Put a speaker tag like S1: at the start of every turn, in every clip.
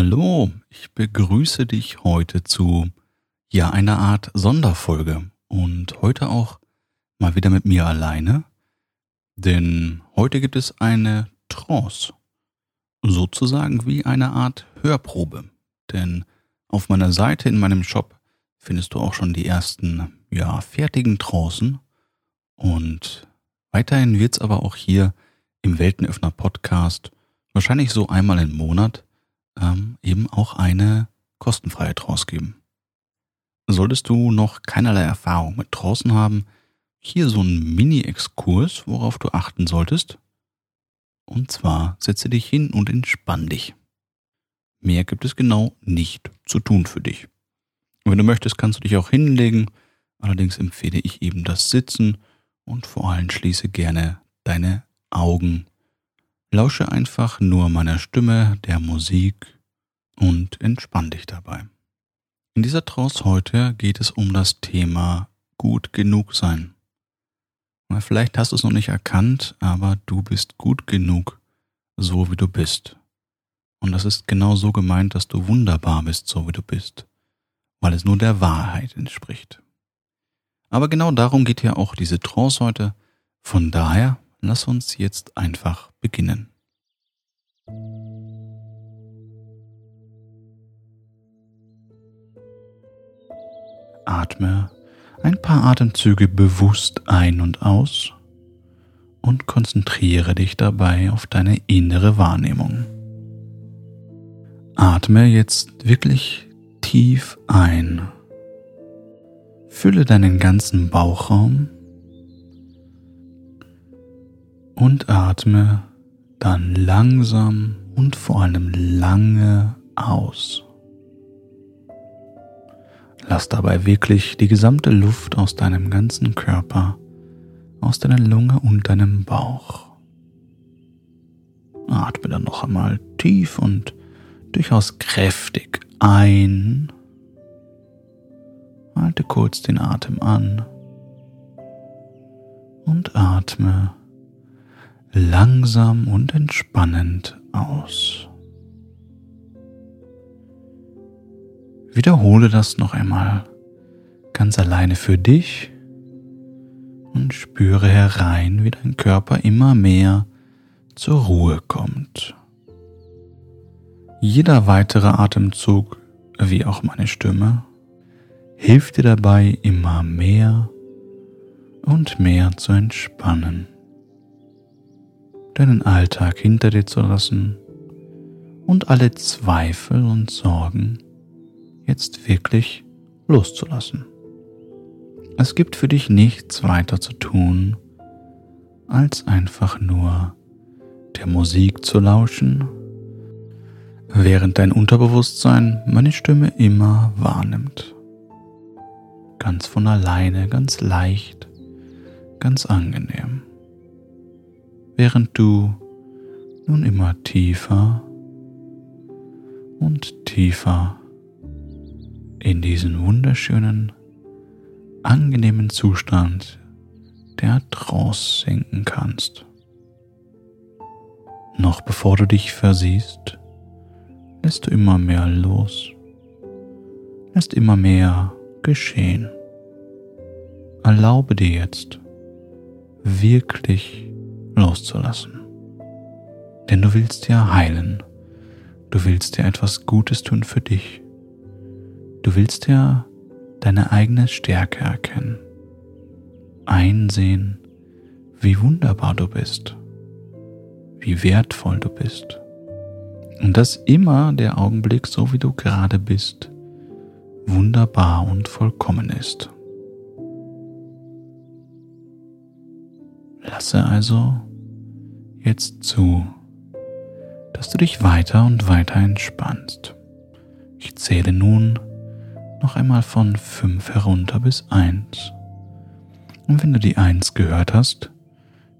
S1: Hallo, ich begrüße dich heute zu ja einer Art Sonderfolge und heute auch mal wieder mit mir alleine, denn heute gibt es eine Trance, sozusagen wie eine Art Hörprobe, denn auf meiner Seite in meinem Shop findest du auch schon die ersten ja fertigen Trancen und weiterhin wird es aber auch hier im Weltenöffner Podcast wahrscheinlich so einmal im Monat ähm, eben auch eine kostenfreie Trance geben. Solltest du noch keinerlei Erfahrung mit Trancen haben, hier so ein Mini-Exkurs, worauf du achten solltest. Und zwar setze dich hin und entspann dich. Mehr gibt es genau nicht zu tun für dich. Wenn du möchtest, kannst du dich auch hinlegen. Allerdings empfehle ich eben das Sitzen und vor allem schließe gerne deine Augen Lausche einfach nur meiner Stimme, der Musik und entspann dich dabei. In dieser Trance heute geht es um das Thema gut genug sein. Vielleicht hast du es noch nicht erkannt, aber du bist gut genug, so wie du bist. Und das ist genau so gemeint, dass du wunderbar bist, so wie du bist, weil es nur der Wahrheit entspricht. Aber genau darum geht ja auch diese Trance heute. Von daher lass uns jetzt einfach beginnen. Atme ein paar Atemzüge bewusst ein und aus und konzentriere dich dabei auf deine innere Wahrnehmung. Atme jetzt wirklich tief ein. Fülle deinen ganzen Bauchraum und atme dann langsam und vor allem lange aus. Lass dabei wirklich die gesamte Luft aus deinem ganzen Körper, aus deiner Lunge und deinem Bauch. Atme dann noch einmal tief und durchaus kräftig ein. Halte kurz den Atem an und atme langsam und entspannend aus. Wiederhole das noch einmal ganz alleine für dich und spüre herein, wie dein Körper immer mehr zur Ruhe kommt. Jeder weitere Atemzug, wie auch meine Stimme, hilft dir dabei immer mehr und mehr zu entspannen deinen Alltag hinter dir zu lassen und alle Zweifel und Sorgen jetzt wirklich loszulassen. Es gibt für dich nichts weiter zu tun, als einfach nur der Musik zu lauschen, während dein Unterbewusstsein meine Stimme immer wahrnimmt. Ganz von alleine, ganz leicht, ganz angenehm während du nun immer tiefer und tiefer in diesen wunderschönen, angenehmen Zustand der Trance senken kannst. Noch bevor du dich versiehst, lässt du immer mehr los, lässt immer mehr geschehen. Erlaube dir jetzt wirklich loszulassen. Denn du willst ja heilen. Du willst ja etwas Gutes tun für dich. Du willst ja deine eigene Stärke erkennen. Einsehen, wie wunderbar du bist. Wie wertvoll du bist. Und dass immer der Augenblick, so wie du gerade bist, wunderbar und vollkommen ist. Lasse also jetzt zu, dass du dich weiter und weiter entspannst. Ich zähle nun noch einmal von fünf herunter bis eins. Und wenn du die eins gehört hast,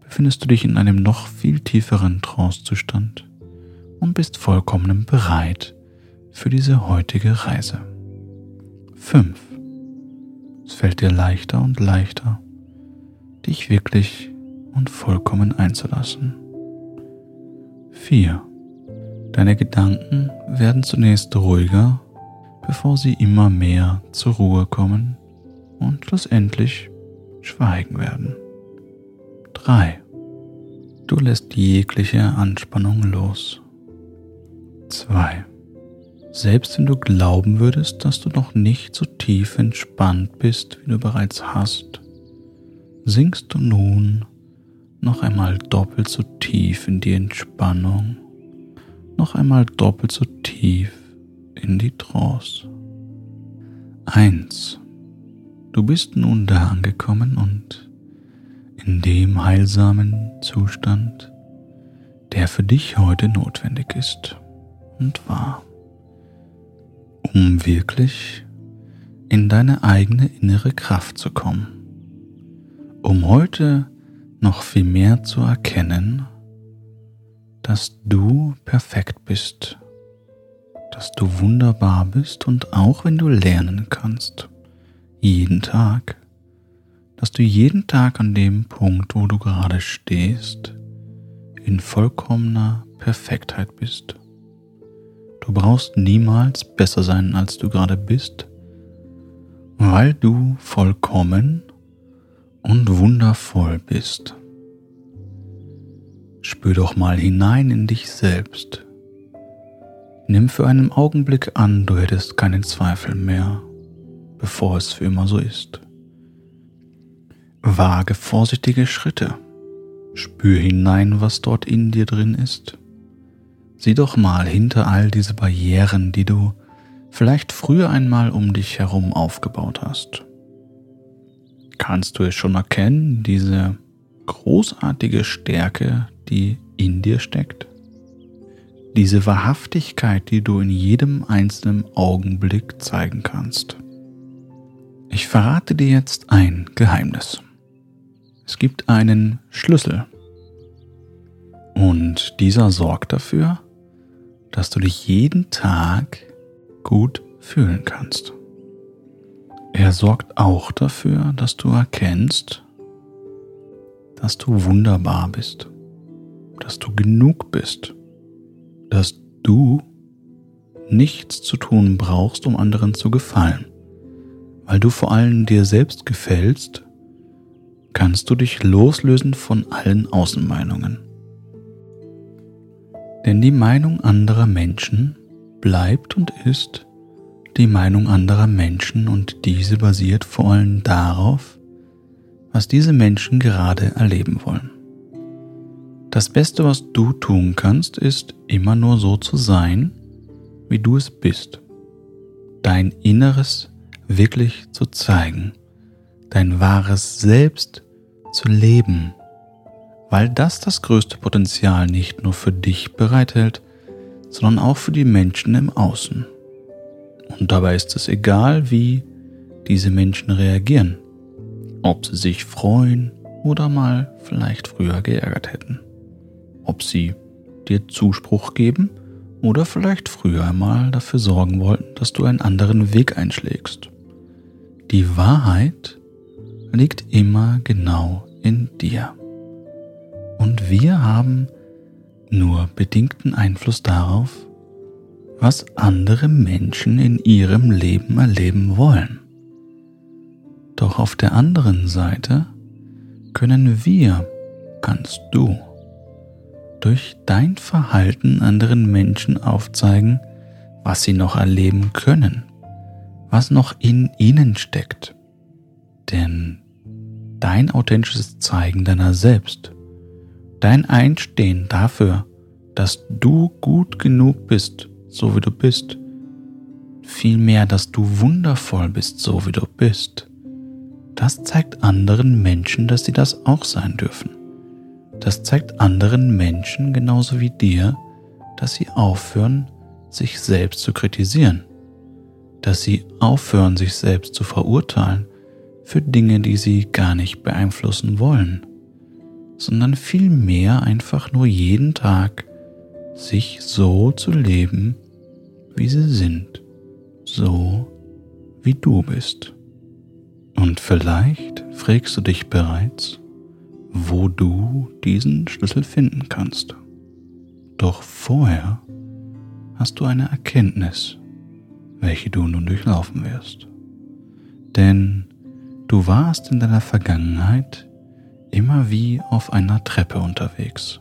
S1: befindest du dich in einem noch viel tieferen Trancezustand und bist vollkommen bereit für diese heutige Reise. Fünf. Es fällt dir leichter und leichter, dich wirklich und vollkommen einzulassen. 4. Deine Gedanken werden zunächst ruhiger, bevor sie immer mehr zur Ruhe kommen und schlussendlich schweigen werden. 3. Du lässt jegliche Anspannung los. 2. Selbst wenn du glauben würdest, dass du noch nicht so tief entspannt bist, wie du bereits hast, sinkst du nun noch einmal doppelt so tief in die Entspannung, noch einmal doppelt so tief in die Trance. 1. Du bist nun da angekommen und in dem heilsamen Zustand, der für dich heute notwendig ist und war, um wirklich in deine eigene innere Kraft zu kommen, um heute noch viel mehr zu erkennen, dass du perfekt bist, dass du wunderbar bist und auch wenn du lernen kannst, jeden Tag, dass du jeden Tag an dem Punkt, wo du gerade stehst, in vollkommener Perfektheit bist. Du brauchst niemals besser sein, als du gerade bist, weil du vollkommen und wundervoll bist. Spür doch mal hinein in dich selbst. Nimm für einen Augenblick an, du hättest keinen Zweifel mehr, bevor es für immer so ist. Wage vorsichtige Schritte. Spür hinein, was dort in dir drin ist. Sieh doch mal hinter all diese Barrieren, die du vielleicht früher einmal um dich herum aufgebaut hast. Kannst du es schon erkennen, diese großartige Stärke, die in dir steckt? Diese Wahrhaftigkeit, die du in jedem einzelnen Augenblick zeigen kannst. Ich verrate dir jetzt ein Geheimnis. Es gibt einen Schlüssel. Und dieser sorgt dafür, dass du dich jeden Tag gut fühlen kannst. Er sorgt auch dafür, dass du erkennst, dass du wunderbar bist, dass du genug bist, dass du nichts zu tun brauchst, um anderen zu gefallen. Weil du vor allem dir selbst gefällst, kannst du dich loslösen von allen Außenmeinungen. Denn die Meinung anderer Menschen bleibt und ist die Meinung anderer Menschen und diese basiert vor allem darauf, was diese Menschen gerade erleben wollen. Das Beste, was du tun kannst, ist immer nur so zu sein, wie du es bist. Dein Inneres wirklich zu zeigen, dein wahres Selbst zu leben, weil das das größte Potenzial nicht nur für dich bereithält, sondern auch für die Menschen im Außen. Und dabei ist es egal, wie diese Menschen reagieren, ob sie sich freuen oder mal vielleicht früher geärgert hätten, ob sie dir Zuspruch geben oder vielleicht früher einmal dafür sorgen wollten, dass du einen anderen Weg einschlägst. Die Wahrheit liegt immer genau in dir. Und wir haben nur bedingten Einfluss darauf, was andere Menschen in ihrem Leben erleben wollen. Doch auf der anderen Seite können wir, kannst du, durch dein Verhalten anderen Menschen aufzeigen, was sie noch erleben können, was noch in ihnen steckt. Denn dein authentisches Zeigen deiner selbst, dein Einstehen dafür, dass du gut genug bist, so wie du bist. Vielmehr, dass du wundervoll bist, so wie du bist. Das zeigt anderen Menschen, dass sie das auch sein dürfen. Das zeigt anderen Menschen genauso wie dir, dass sie aufhören, sich selbst zu kritisieren. Dass sie aufhören, sich selbst zu verurteilen für Dinge, die sie gar nicht beeinflussen wollen, sondern vielmehr einfach nur jeden Tag sich so zu leben, wie sie sind, so wie du bist. Und vielleicht fragst du dich bereits, wo du diesen Schlüssel finden kannst. Doch vorher hast du eine Erkenntnis, welche du nun durchlaufen wirst. Denn du warst in deiner Vergangenheit immer wie auf einer Treppe unterwegs.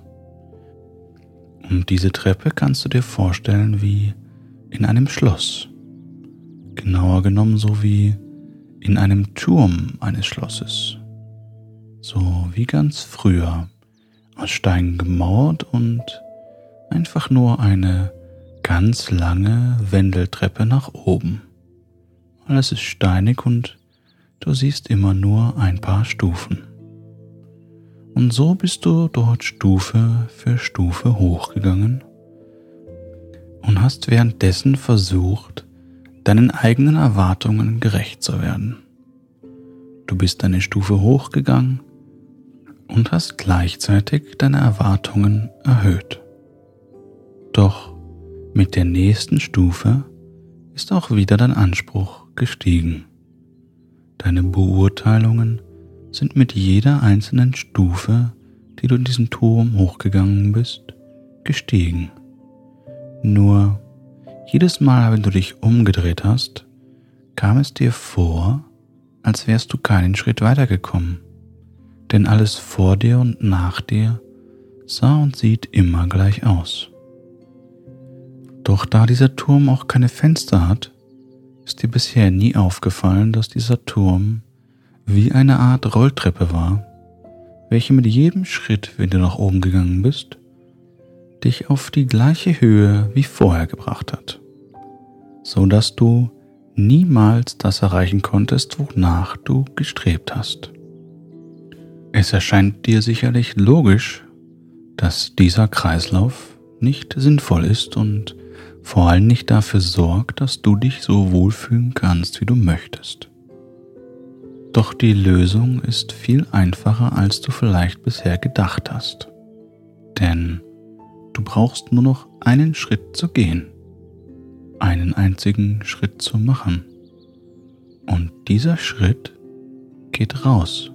S1: Und diese Treppe kannst du dir vorstellen wie in einem Schloss. Genauer genommen so wie in einem Turm eines Schlosses. So wie ganz früher, aus Steinen gemauert und einfach nur eine ganz lange Wendeltreppe nach oben. Alles ist steinig und du siehst immer nur ein paar Stufen. Und so bist du dort Stufe für Stufe hochgegangen und hast währenddessen versucht, deinen eigenen Erwartungen gerecht zu werden. Du bist eine Stufe hochgegangen und hast gleichzeitig deine Erwartungen erhöht. Doch mit der nächsten Stufe ist auch wieder dein Anspruch gestiegen. Deine Beurteilungen sind mit jeder einzelnen Stufe, die du in diesen Turm hochgegangen bist, gestiegen. Nur jedes Mal, wenn du dich umgedreht hast, kam es dir vor, als wärst du keinen Schritt weitergekommen, denn alles vor dir und nach dir sah und sieht immer gleich aus. Doch da dieser Turm auch keine Fenster hat, ist dir bisher nie aufgefallen, dass dieser Turm wie eine Art Rolltreppe war, welche mit jedem Schritt, wenn du nach oben gegangen bist, dich auf die gleiche Höhe wie vorher gebracht hat, so dass du niemals das erreichen konntest, wonach du gestrebt hast. Es erscheint dir sicherlich logisch, dass dieser Kreislauf nicht sinnvoll ist und vor allem nicht dafür sorgt, dass du dich so wohlfühlen kannst, wie du möchtest. Doch die Lösung ist viel einfacher, als du vielleicht bisher gedacht hast. Denn du brauchst nur noch einen Schritt zu gehen, einen einzigen Schritt zu machen. Und dieser Schritt geht raus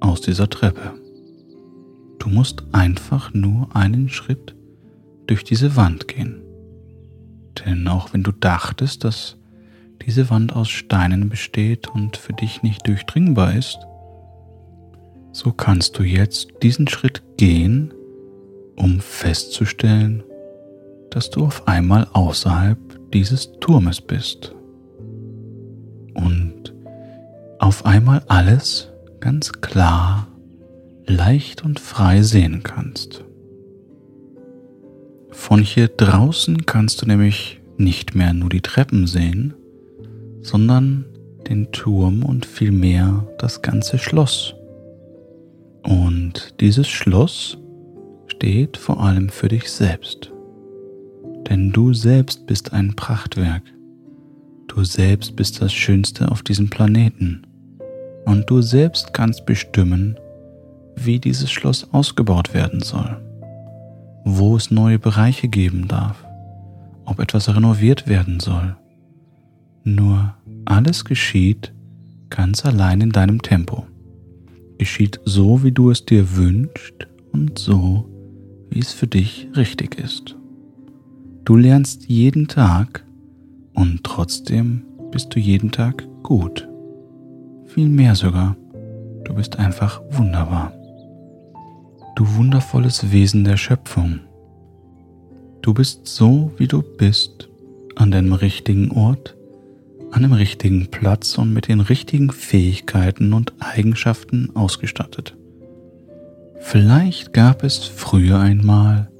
S1: aus dieser Treppe. Du musst einfach nur einen Schritt durch diese Wand gehen. Denn auch wenn du dachtest, dass diese Wand aus Steinen besteht und für dich nicht durchdringbar ist, so kannst du jetzt diesen Schritt gehen, um festzustellen, dass du auf einmal außerhalb dieses Turmes bist. Und auf einmal alles ganz klar, leicht und frei sehen kannst. Von hier draußen kannst du nämlich nicht mehr nur die Treppen sehen, sondern den Turm und vielmehr das ganze Schloss. Und dieses Schloss steht vor allem für dich selbst. Denn du selbst bist ein Prachtwerk. Du selbst bist das Schönste auf diesem Planeten. Und du selbst kannst bestimmen, wie dieses Schloss ausgebaut werden soll wo es neue Bereiche geben darf, ob etwas renoviert werden soll. Nur alles geschieht ganz allein in deinem Tempo. Geschieht so, wie du es dir wünschst und so, wie es für dich richtig ist. Du lernst jeden Tag und trotzdem bist du jeden Tag gut. Viel mehr sogar. Du bist einfach wunderbar du wundervolles Wesen der Schöpfung. Du bist so, wie du bist, an deinem richtigen Ort, an dem richtigen Platz und mit den richtigen Fähigkeiten und Eigenschaften ausgestattet. Vielleicht gab es früher einmal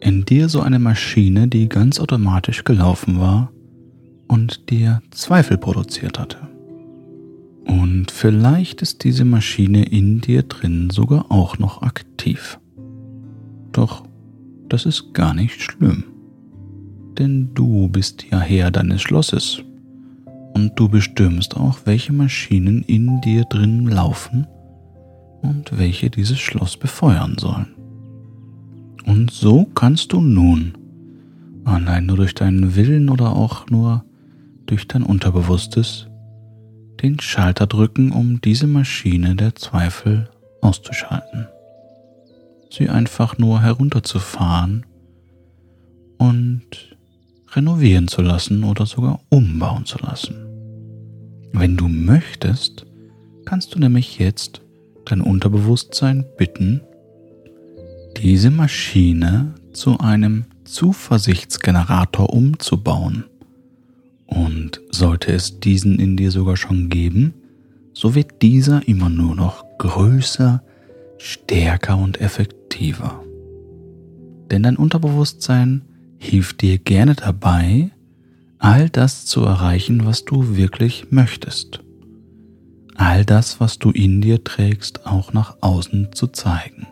S1: in dir so eine Maschine, die ganz automatisch gelaufen war und dir Zweifel produziert hatte. Und vielleicht ist diese Maschine in dir drin sogar auch noch aktiv. Doch das ist gar nicht schlimm. Denn du bist ja Herr deines Schlosses. Und du bestimmst auch, welche Maschinen in dir drin laufen und welche dieses Schloss befeuern sollen. Und so kannst du nun, allein nur durch deinen Willen oder auch nur durch dein Unterbewusstes, den Schalter drücken, um diese Maschine der Zweifel auszuschalten. Sie einfach nur herunterzufahren und renovieren zu lassen oder sogar umbauen zu lassen. Wenn du möchtest, kannst du nämlich jetzt dein Unterbewusstsein bitten, diese Maschine zu einem Zuversichtsgenerator umzubauen. Und sollte es diesen in dir sogar schon geben, so wird dieser immer nur noch größer, stärker und effektiver. Denn dein Unterbewusstsein hilft dir gerne dabei, all das zu erreichen, was du wirklich möchtest. All das, was du in dir trägst, auch nach außen zu zeigen.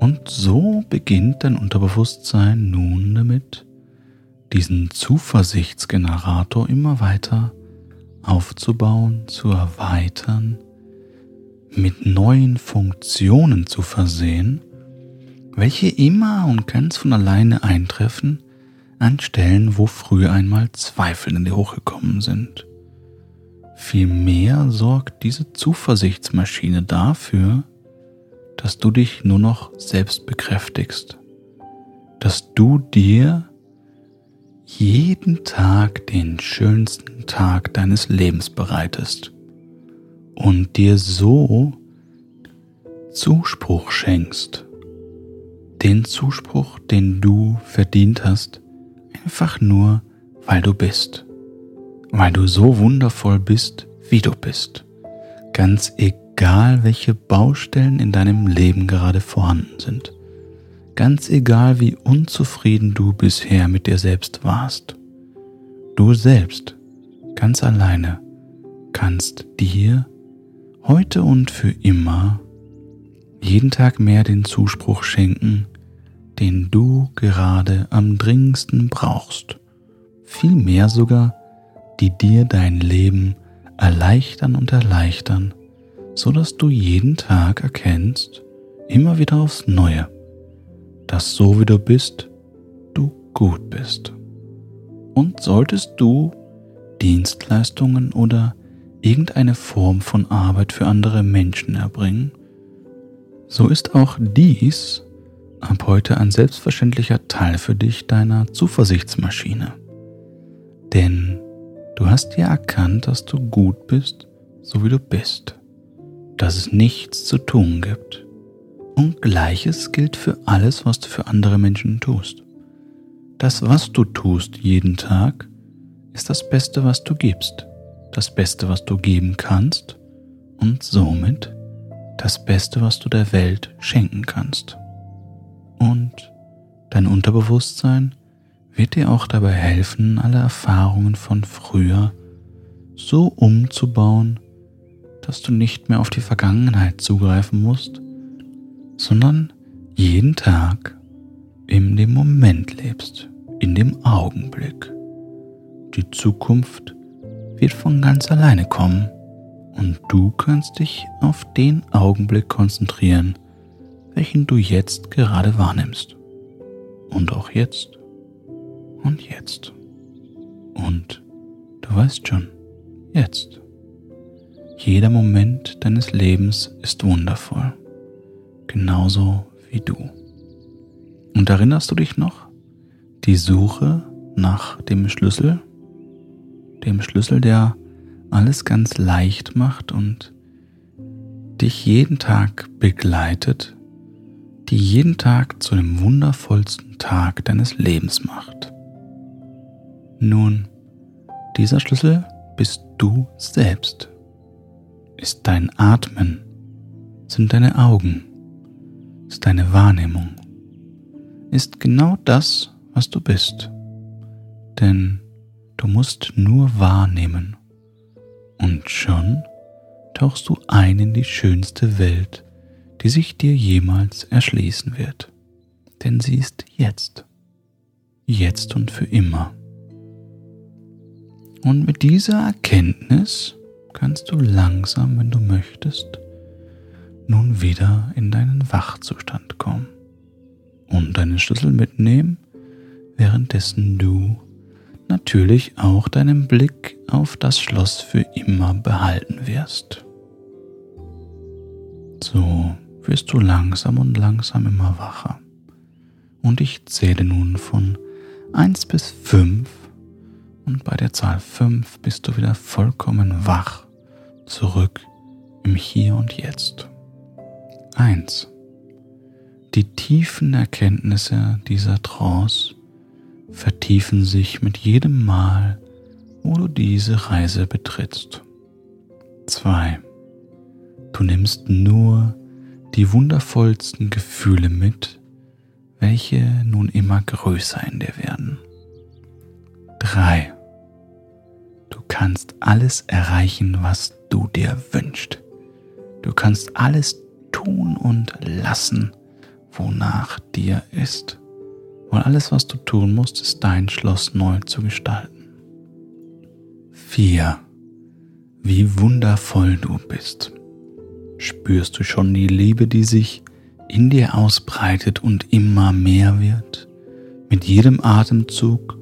S1: Und so beginnt dein Unterbewusstsein nun damit, diesen Zuversichtsgenerator immer weiter aufzubauen, zu erweitern, mit neuen Funktionen zu versehen, welche immer und ganz von alleine eintreffen an Stellen, wo früher einmal Zweifel in dir hochgekommen sind. Vielmehr sorgt diese Zuversichtsmaschine dafür, dass du dich nur noch selbst bekräftigst, dass du dir jeden Tag den schönsten Tag deines Lebens bereitest und dir so Zuspruch schenkst, den Zuspruch, den du verdient hast, einfach nur, weil du bist, weil du so wundervoll bist, wie du bist, ganz egal, welche Baustellen in deinem Leben gerade vorhanden sind. Ganz egal, wie unzufrieden du bisher mit dir selbst warst. Du selbst, ganz alleine, kannst dir heute und für immer jeden Tag mehr den Zuspruch schenken, den du gerade am dringendsten brauchst. Viel mehr sogar, die dir dein Leben erleichtern und erleichtern, so dass du jeden Tag erkennst, immer wieder aufs Neue, dass so wie du bist, du gut bist. Und solltest du Dienstleistungen oder irgendeine Form von Arbeit für andere Menschen erbringen, so ist auch dies ab heute ein selbstverständlicher Teil für dich deiner Zuversichtsmaschine. Denn du hast ja erkannt, dass du gut bist, so wie du bist, dass es nichts zu tun gibt und gleiches gilt für alles, was du für andere Menschen tust. Das, was du tust jeden Tag, ist das Beste, was du gibst, das Beste, was du geben kannst und somit das Beste, was du der Welt schenken kannst. Und dein Unterbewusstsein wird dir auch dabei helfen, alle Erfahrungen von früher so umzubauen, dass du nicht mehr auf die Vergangenheit zugreifen musst, sondern jeden Tag in dem Moment lebst, in dem Augenblick. Die Zukunft wird von ganz alleine kommen und du kannst dich auf den Augenblick konzentrieren, welchen du jetzt gerade wahrnimmst. Und auch jetzt. Und jetzt. Und du weißt schon, jetzt. Jeder Moment deines Lebens ist wundervoll genauso wie du. Und erinnerst du dich noch? Die Suche nach dem Schlüssel, dem Schlüssel, der alles ganz leicht macht und dich jeden Tag begleitet, die jeden Tag zu dem wundervollsten Tag deines Lebens macht. Nun, dieser Schlüssel bist du selbst, ist dein Atmen, sind deine Augen, ist deine Wahrnehmung, ist genau das, was du bist. Denn du musst nur wahrnehmen und schon tauchst du ein in die schönste Welt, die sich dir jemals erschließen wird. Denn sie ist jetzt, jetzt und für immer. Und mit dieser Erkenntnis kannst du langsam, wenn du möchtest, nun wieder in deinen Wachzustand kommen und deinen Schlüssel mitnehmen, währenddessen du natürlich auch deinen Blick auf das Schloss für immer behalten wirst. So wirst du langsam und langsam immer wacher. Und ich zähle nun von 1 bis 5 und bei der Zahl 5 bist du wieder vollkommen wach zurück im Hier und Jetzt. 1. Die tiefen Erkenntnisse dieser Trance vertiefen sich mit jedem Mal, wo du diese Reise betrittst. 2. Du nimmst nur die wundervollsten Gefühle mit, welche nun immer größer in dir werden. 3. Du kannst alles erreichen, was du dir wünschst. Du kannst alles tun und lassen, wonach dir ist. Weil alles, was du tun musst, ist dein Schloss neu zu gestalten. 4. Wie wundervoll du bist. Spürst du schon die Liebe, die sich in dir ausbreitet und immer mehr wird? Mit jedem Atemzug,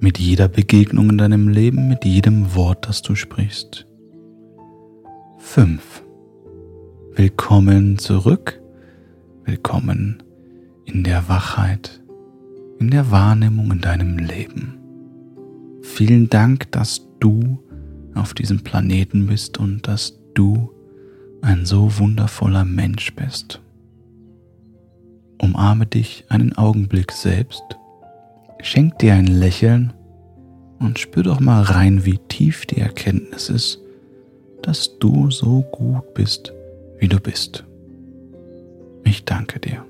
S1: mit jeder Begegnung in deinem Leben, mit jedem Wort, das du sprichst. 5. Willkommen zurück. Willkommen in der Wachheit, in der Wahrnehmung in deinem Leben. Vielen Dank, dass du auf diesem Planeten bist und dass du ein so wundervoller Mensch bist. Umarme dich einen Augenblick selbst, schenk dir ein Lächeln und spür doch mal rein, wie tief die Erkenntnis ist, dass du so gut bist, wie du bist. Ich danke dir.